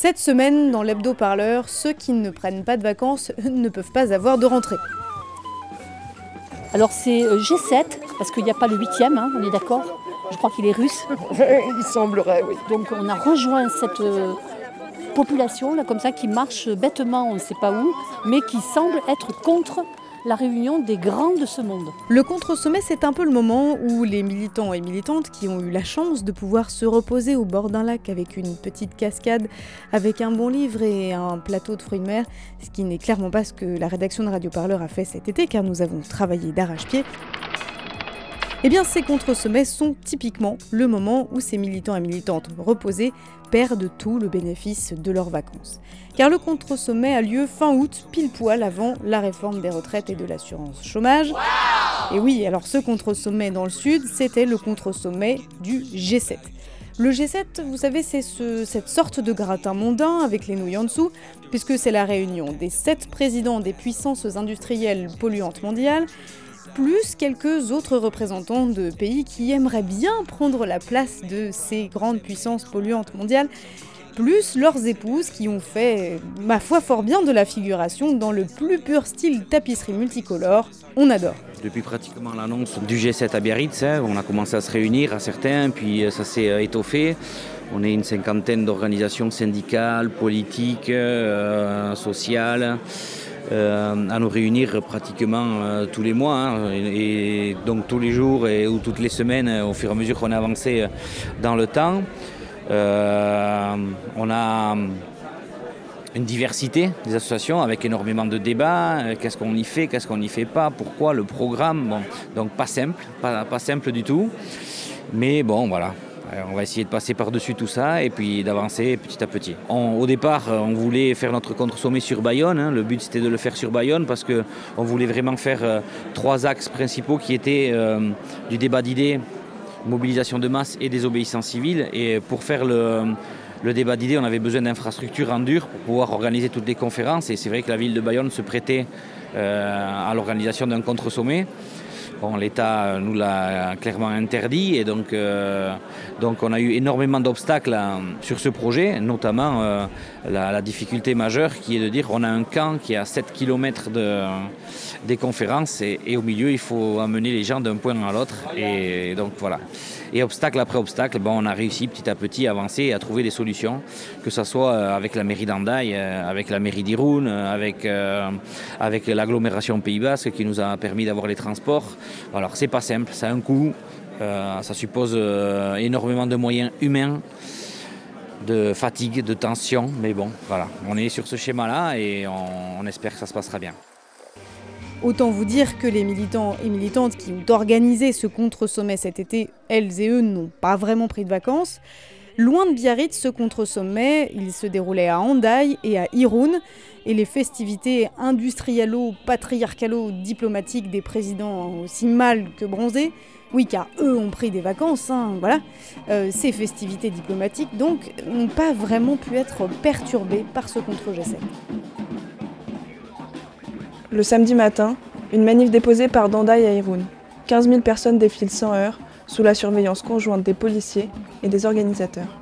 Cette semaine, dans l'hebdo-parleur, ceux qui ne prennent pas de vacances ne peuvent pas avoir de rentrée. Alors c'est euh, G7, parce qu'il n'y a pas le huitième, hein, on est d'accord? Je crois qu'il est russe. Il semblerait, oui. Donc on a rejoint cette euh, population, là, comme ça, qui marche bêtement, on ne sait pas où, mais qui semble être contre la réunion des grands de ce monde. Le contre-sommet, c'est un peu le moment où les militants et militantes qui ont eu la chance de pouvoir se reposer au bord d'un lac avec une petite cascade, avec un bon livre et un plateau de fruits de mer, ce qui n'est clairement pas ce que la rédaction de Radio Parleur a fait cet été, car nous avons travaillé d'arrache-pied. Eh bien, ces contre-sommets sont typiquement le moment où ces militants et militantes reposés perdent tout le bénéfice de leurs vacances. Car le contre-sommet a lieu fin août, pile poil avant la réforme des retraites et de l'assurance chômage. et oui, alors ce contre-sommet dans le sud, c'était le contre-sommet du G7. Le G7, vous savez, c'est ce- cette sorte de gratin mondain avec les nouilles en dessous, puisque c'est la réunion des sept présidents des puissances industrielles polluantes mondiales, plus quelques autres représentants de pays qui aimeraient bien prendre la place de ces grandes puissances polluantes mondiales, plus leurs épouses qui ont fait, ma foi, fort bien de la figuration dans le plus pur style tapisserie multicolore. On adore. Depuis pratiquement l'annonce du G7 à Biarritz, hein, on a commencé à se réunir à certains, puis euh, ça s'est euh, étoffé. On est une cinquantaine d'organisations syndicales, politiques, euh, sociales, euh, à nous réunir pratiquement euh, tous les mois. hein, et, donc tous les jours et, ou toutes les semaines, euh, au fur et à mesure qu'on a avancé dans le temps. On a une diversité des associations avec énormément de débats. Qu'est-ce qu'on y fait, qu'est-ce qu'on n'y fait pas, pourquoi le programme. Bon, donc pas simple, pas simple du tout. Mais bon, voilà. Euh, On va essayer de passer par-dessus tout ça et puis d'avancer petit à petit. Au départ, euh, on voulait faire notre contre-sommet sur Bayonne. hein. Le but, c'était de le faire sur Bayonne parce qu'on voulait vraiment faire euh, trois axes principaux qui étaient du débat d'idées, mobilisation de masse et désobéissance civile. Et pour faire le, débat d'idées, on avait besoin d'infrastructures en dur pour pouvoir organiser toutes les conférences. Et c'est vrai que la ville de Bayonne se prêtait à l'organisation d'un contre-sommet. L'État nous l'a clairement interdit et donc, euh, donc on a eu énormément d'obstacles sur ce projet, notamment euh, la, difficulté majeure qui est de dire on a un camp qui est à 7 km de, des conférences et, au milieu il faut amener les gens d'un point à l'autre et donc voilà. Et obstacle après obstacle, bon, on a réussi petit à petit à avancer et à trouver des solutions, que ce soit euh, avec la mairie d'Andaï, avec la mairie d'Irun, avec, avec l'agglomération Pays Basque qui nous a permis d'avoir les transports. Alors c'est pas simple, ça a un coût, euh, ça suppose euh, énormément de moyens humains, de fatigue, de tension, mais bon, voilà, on est sur ce schéma-là et on, espère que ça se passera bien. Autant vous dire que les militants et militantes qui ont organisé ce contre-sommet cet été, elles et eux n'ont pas vraiment pris de vacances. Loin de Biarritz, ce contre-sommet, il se déroulait à Hendaye et à Irun, et les festivités industrialo-patriarcalo-diplomatiques des présidents aussi mal que bronzés, oui car eux ont pris des vacances, hein, voilà, euh, ces festivités diplomatiques donc n'ont pas vraiment pu être perturbées par ce contre-G7. Le samedi matin, une manif déposée par Dandaï à Irun. 15 000 personnes défilent sans heure, sous la surveillance conjointe des policiers et des organisateurs.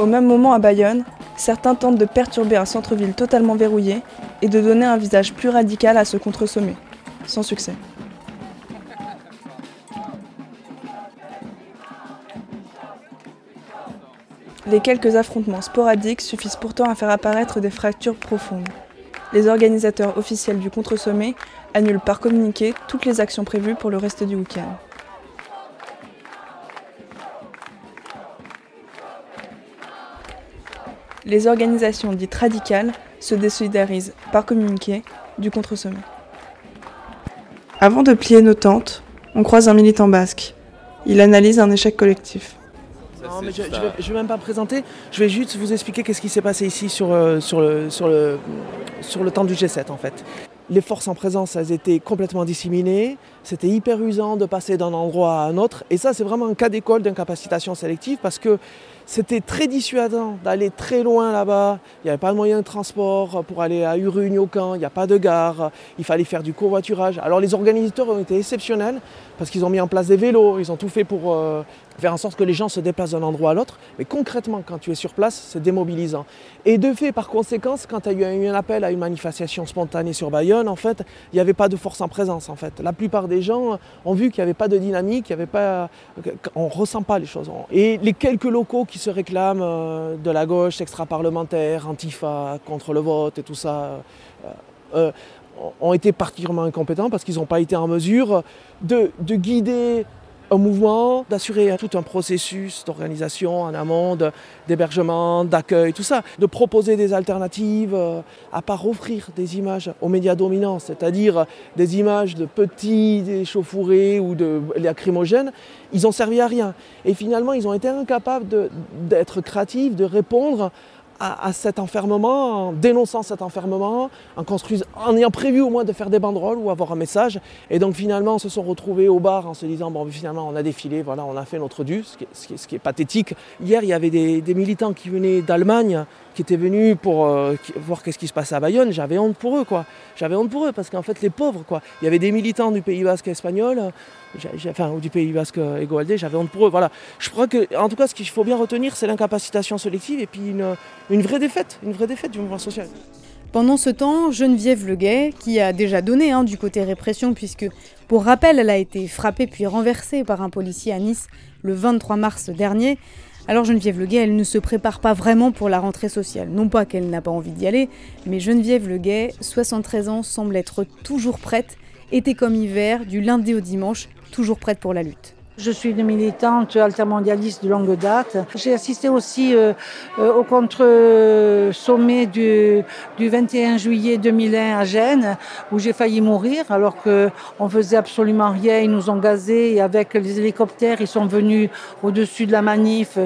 Au même moment à Bayonne, certains tentent de perturber un centre-ville totalement verrouillé et de donner un visage plus radical à ce contre-sommet. Sans succès. Les quelques affrontements sporadiques suffisent pourtant à faire apparaître des fractures profondes. Les organisateurs officiels du contre-sommet annulent par communiqué toutes les actions prévues pour le reste du week-end. Les organisations dites radicales se désolidarisent par communiqué du contre-sommet. Avant de plier nos tentes, on croise un militant basque. Il analyse un échec collectif. Ça Non, mais je, je, vais, même pas présenter. Je vais juste vous expliquer qu'est-ce qui s'est passé ici sur, euh, sur, le, sur, le, sur le temps du G7 en fait. Les forces en présence, elles étaient complètement disséminées. C'était hyper usant de passer d'un endroit à un autre. Et ça, c'est vraiment un cas d'école d'incapacitation sélective parce que c'était très dissuadant d'aller très loin là-bas. Il n'y avait pas de moyen de transport pour aller à Urugne au camp, il n'y a pas de gare, il fallait faire du covoiturage. Alors les organisateurs ont été exceptionnels parce qu'ils ont mis en place des vélos, ils ont tout fait pour euh, faire en sorte que les gens se déplacent d'un endroit à l'autre. Mais concrètement, quand tu es sur place, c'est démobilisant. Et de fait, par conséquence, quand il y a eu un appel à une manifestation spontanée sur Bayonne, en fait, il n'y avait pas de force en présence. En fait. La plupart des gens ont vu qu'il n'y avait pas de dynamique, il y avait pas, on ne ressent pas les choses. Et les quelques locaux qui se réclament euh, de la gauche extra-parlementaire, antifa, contre le vote et tout ça, euh, euh, ont été particulièrement incompétents parce qu'ils n'ont pas été en mesure de, de guider un mouvement, d'assurer tout un processus d'organisation en amont, d'hébergement, d'accueil, tout ça, de proposer des alternatives, euh, à part offrir des images aux médias dominants, c'est-à-dire des images de petits échauffourés ou de lacrymogènes, ils ont servi à rien. Et finalement, ils ont été incapables d'être créatifs, de répondre à, cet enfermement, en dénonçant cet enfermement, en, en ayant prévu au moins de faire des banderoles ou avoir un message. Et donc finalement, on se sont retrouvés au bar en se disant, bon, finalement, on a défilé, voilà, on a fait notre dû, ce qui est, pathétique. Hier, il y avait des, des militants qui venaient d'Allemagne, qui étaient venus pour euh, voir qu'est-ce qui se passait à Bayonne. J'avais honte pour eux, quoi. J'avais honte pour eux, parce qu'en fait, les pauvres, quoi. Il y avait des militants du Pays Basque espagnol, enfin, ou du Pays Basque égoaldé, j'avais honte pour eux. Voilà. Je crois que, en tout cas, ce qu'il faut bien retenir, c'est l'incapacitation sélective et puis une, une vraie défaite, une vraie défaite du mouvement social. Pendant ce temps, Geneviève Leguet, qui a déjà donné hein, du côté répression, puisque pour rappel, elle a été frappée puis renversée par un policier à Nice le 23 mars dernier. Alors Geneviève Leguet, elle ne se prépare pas vraiment pour la rentrée sociale. Non pas qu'elle n'a pas envie d'y aller, mais Geneviève Leguet, 73 ans, semble être toujours prête, été comme hiver, du lundi au dimanche, toujours prête pour la lutte. Je suis une militante altermondialiste de longue date. J'ai assisté aussi euh, euh, au contre-sommet du, du 21 juillet 2001 à Gênes, où j'ai failli mourir, alors qu'on faisait absolument rien. Ils nous ont gazés et avec les hélicoptères, ils sont venus au-dessus de la manif.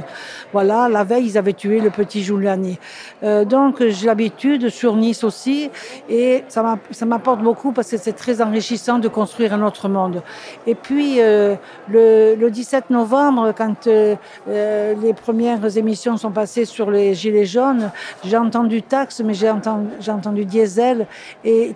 Voilà, la veille, ils avaient tué le petit Giuliani. Euh, donc, j'ai l'habitude sur Nice aussi, et ça m'apporte beaucoup parce que c'est très enrichissant de construire un autre monde. Et puis, euh, le le 17 novembre, quand euh, euh, les premières émissions sont passées sur les Gilets jaunes, j'ai entendu taxe, mais j'ai entendu, diesel. Et,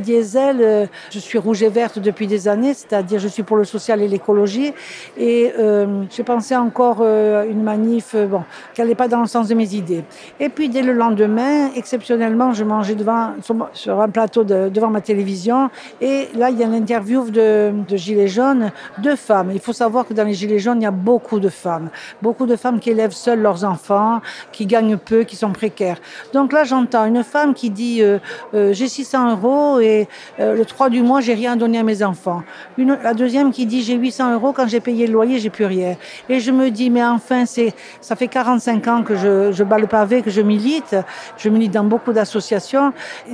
diesel, euh, je suis rouge et verte depuis des années, c'est-à-dire je suis pour le social et l'écologie. Et euh, j'ai pensé encore une manif bon, qui n'allait pas dans le sens de mes idées. Et puis dès le lendemain, exceptionnellement, je mangeais devant, sur, un plateau de, devant ma télévision. Et là, il y a une interview de, de Gilets jaunes, deux femmes. Savoir que dans les Gilets jaunes, il y a beaucoup de femmes. Beaucoup de femmes qui élèvent seules leurs enfants, qui gagnent peu, qui sont précaires. Donc là, j'entends une femme qui dit euh, euh, J'ai 600 euros et euh, le 3 du mois, j'ai rien donné à mes enfants. La deuxième qui dit J'ai 800 euros, quand j'ai payé le loyer, j'ai plus rien. Et je me dis Mais enfin, c'est ça fait 45 ans que je, je bats le pavé, que je milite. Je milite dans beaucoup d'associations.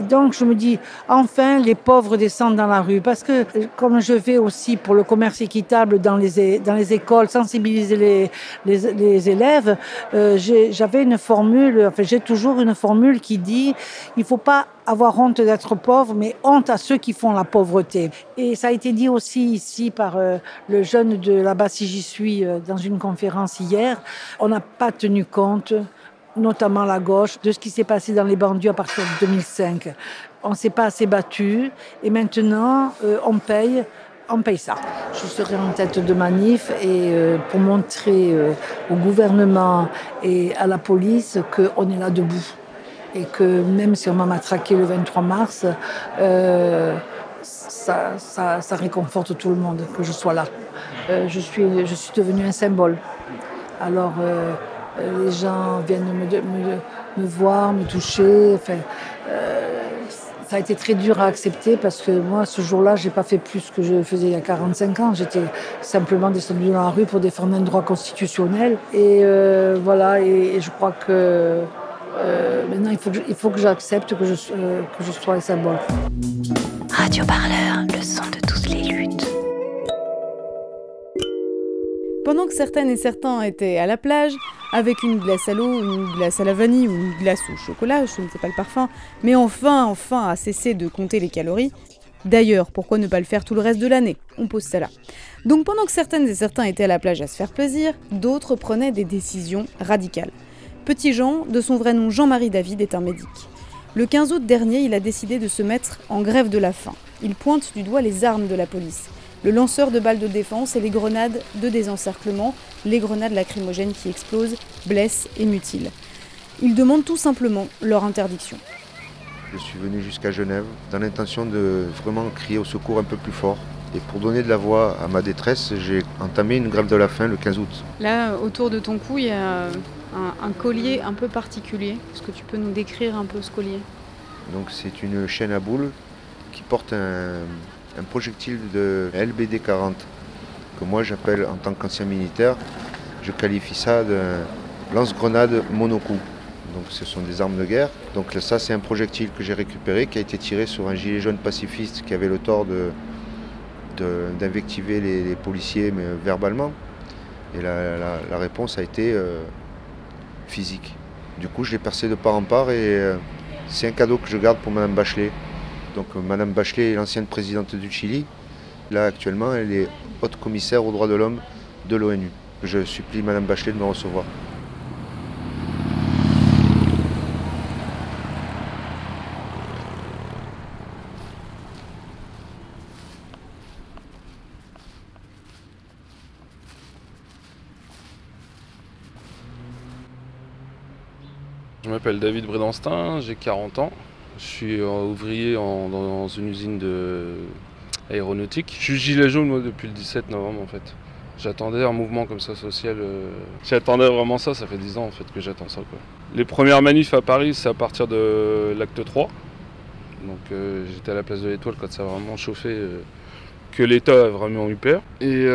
Donc je me dis Enfin, les pauvres descendent dans la rue. Parce que, comme je vais aussi pour le commerce équitable dans les dans les écoles, sensibiliser les, élèves, euh, j'avais une formule, enfin j'ai toujours une formule qui dit il faut pas avoir honte d'être pauvre, mais honte à ceux qui font la pauvreté. Et ça a été dit aussi ici par euh, le jeune de là-bas, si j'y suis, euh, dans une conférence hier. On n'a pas tenu compte notamment la gauche, de ce qui s'est passé dans les banlieues à partir de 2005. On ne s'est pas assez battu et maintenant on paye on paye ça. Je serai en tête de manif et euh, pour montrer euh, au gouvernement et à la police qu'on est là debout et que même si on m'a matraqué le 23 mars, euh, ça, réconforte tout le monde que je sois là. Je, suis, devenue un symbole. Alors les gens viennent me, me, voir, me toucher. Enfin, ça a été très dur à accepter parce que moi, ce jour-là, j'ai pas fait plus que je faisais il y a 45 ans. J'étais simplement descendue dans la rue pour défendre un droit constitutionnel. Et euh, voilà, et, je crois que euh, maintenant, il faut que, j'accepte que, je, euh, sois un symbole. Radio Parleur, le son de Pendant que certaines et certains étaient à la plage, avec une glace à l'eau, une glace à la vanille ou une glace au chocolat, je ne sais pas le parfum, mais enfin, enfin, à cesser de compter les calories. D'ailleurs, pourquoi ne pas le faire tout le reste de l'année? On pose ça là. Donc pendant que certaines et certains étaient à la plage à se faire plaisir, d'autres prenaient des décisions radicales. Petit Jean, de son vrai nom Jean-Marie David, est un médic. Le 15 août dernier, il a décidé de se mettre en grève de la faim. Il pointe du doigt les armes de la police le lanceur de balles de défense et les grenades de désencerclement, les grenades lacrymogènes qui explosent, blessent et mutilent. Il demande tout simplement leur interdiction. Je suis venu jusqu'à Genève dans l'intention de vraiment crier au secours un peu plus fort. Et pour donner de la voix à ma détresse, j'ai entamé une grève de la faim le 15 août. Là, autour de ton cou, il y a un, un collier un peu particulier. Est-ce que tu peux nous décrire un peu ce collier? Donc c'est une chaîne à boules qui porte un, un projectile de LBD 40 que moi j'appelle en tant qu'ancien militaire, je qualifie ça de lance-grenade monocoup. Donc ce sont des armes de guerre. Donc ça c'est un projectile que j'ai récupéré qui a été tiré sur un gilet jaune pacifiste qui avait le tort de, d'invectiver les, policiers mais verbalement. Et la, réponse a été euh, physique. Du coup je l'ai percé de part en part et euh, c'est un cadeau que je garde pour Madame Bachelet. Donc euh, Madame Bachelet est l'ancienne présidente du Chili. Là actuellement, elle est haute commissaire aux droits de l'homme de l'ONU. Je supplie Madame Bachelet de me recevoir. Je m'appelle David Brédanstin, j'ai 40 ans. Je suis ouvrier dans une usine de aéronautique. Je suis gilet jaune moi depuis le 17 novembre en fait. J'attendais un mouvement comme ça social. Euh, j'attendais vraiment ça, ça fait 10 ans en fait que j'attends ça. Les premières manifs à Paris, c'est à partir de l'acte 3. Donc euh, j'étais à la place de l'étoile quand ça a vraiment chauffé, euh, que l'État a vraiment eu peur. Et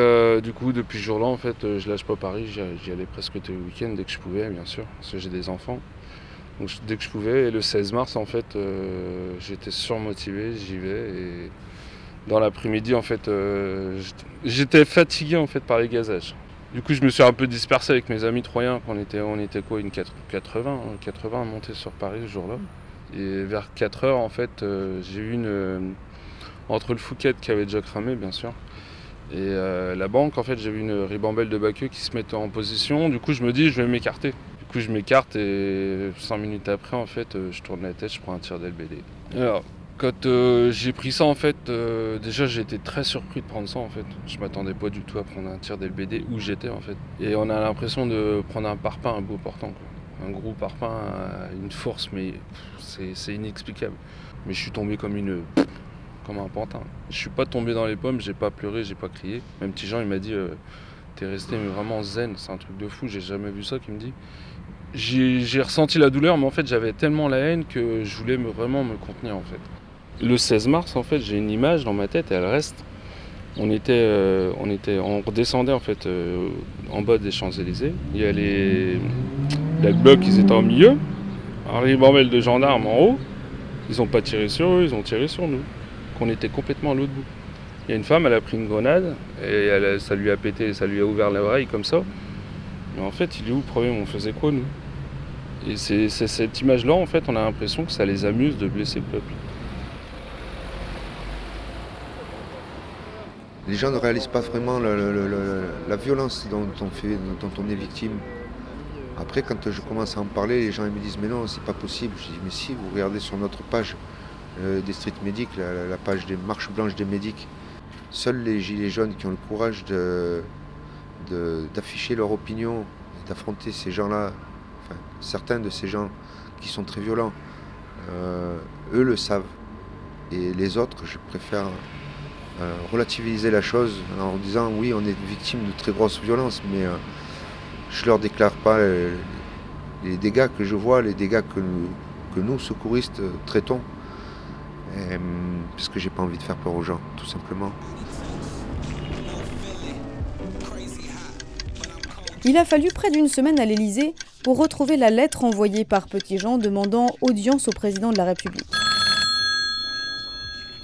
du coup, depuis ce jour-là, en fait, je lâche pas Paris, j'y allais presque tous les week-ends dès que je pouvais, bien sûr, parce que j'ai des enfants. Dès que je pouvais, et le 16 mars en fait, euh, j'étais surmotivé, j'y vais et dans l'après-midi en fait, euh, j'étais fatigué en fait par les gazages. Du coup, je me suis un peu dispersé avec mes amis troyens. On était, on était quoi, une 80, 80 à monter sur Paris ce jour-là. Et vers 4 heures en fait, euh, j'ai eu une entre le Fouquet qui avait déjà cramé bien sûr. Et la banque, en fait, j'ai vu une ribambelle de baqueux qui se mettent en position. Du coup, je me dis, je vais m'écarter je m'écarte et 5 minutes après, en fait, euh, je tourne la tête, je prends un tir d'LBD. Alors, quand euh, j'ai pris ça, en fait, euh, déjà j'ai été très surpris de prendre ça, en fait. Je m'attendais pas du tout à prendre un tir d'LBD où j'étais, en fait. Et on a l'impression de prendre un parpaing, un beau portant, Un gros parpaing, une force, mais c'est inexplicable. Mais je suis tombé comme une comme un pantin. Je suis pas tombé dans les pommes, j'ai pas pleuré, j'ai pas crié. Même petit Jean, il m'a dit T'es resté vraiment zen, c'est un truc de fou, j'ai jamais vu ça, qu'il me dit j'ai ressenti la douleur, mais en fait j'avais tellement la haine que je voulais vraiment me contenir en fait. Le 16 mars, en fait, j'ai une image dans ma tête et elle reste. On était, euh, on était, on redescendait en fait euh, en bas des Champs-Élysées. Il y a les, les blocs, ils étaient au milieu. Un ribambelle de gendarmes en haut. Ils n'ont pas tiré sur eux, ils ont tiré sur nous. Qu'on était complètement à l'autre bout. Il y a une femme, elle a pris une grenade et ça lui a pété, ça lui a ouvert l'oreille comme ça. Mais en fait, il est où le On faisait quoi nous? Et c'est cette image-là, en fait, on a l'impression que ça les amuse de blesser le peuple. Les gens ne réalisent pas vraiment la violence dont on, est victime. Après, quand je commence à en parler, les gens me disent Mais non, c'est pas possible. Je dis Mais si, vous regardez sur notre page euh, des street medics, la, page des marches blanches des médics, seuls les gilets jaunes qui ont le courage d'afficher leur opinion, d'affronter ces gens-là certains de ces gens qui sont très violents, euh, eux le savent. Et les autres, je préfère euh, relativiser la chose en disant oui, on est victime de très grosses violences, mais euh, je ne leur déclare pas les, dégâts que je vois, les dégâts que nous, secouristes, traitons. parce que j'ai pas envie de faire peur aux gens, tout simplement. Il a fallu près d'une semaine à l'Élysée pour retrouver la lettre envoyée par Petit Jean demandant audience au président de la République.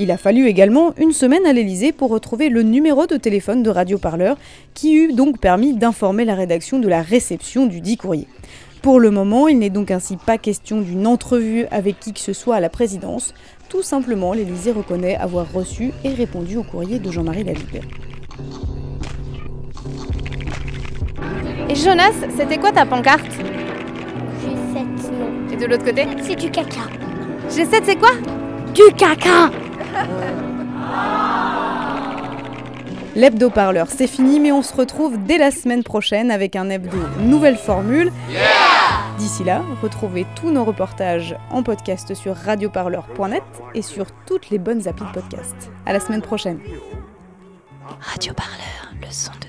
Il a fallu également une semaine à l'Elysée pour retrouver le numéro de téléphone de Radio Parleur, qui eut donc permis d'informer la rédaction de la réception du dit courrier. Pour le moment, il n'est donc ainsi pas question d'une entrevue avec qui que ce soit à la présidence. Tout simplement, l'Elysée reconnaît avoir reçu et répondu au courrier de Jean-Marie Lalibe. Et Jonas, c'était quoi ta pancarte G7, non. Et de l'autre côté C'est du caca. G7, c'est quoi Du caca L'hebdo-parleur, c'est fini, mais on se retrouve dès la semaine prochaine avec un hebdo nouvelle formule. D'ici là, retrouvez tous nos reportages en podcast sur radioparleur.net et sur toutes les bonnes applis de podcast. À la semaine prochaine. Radio Parleur, le son de.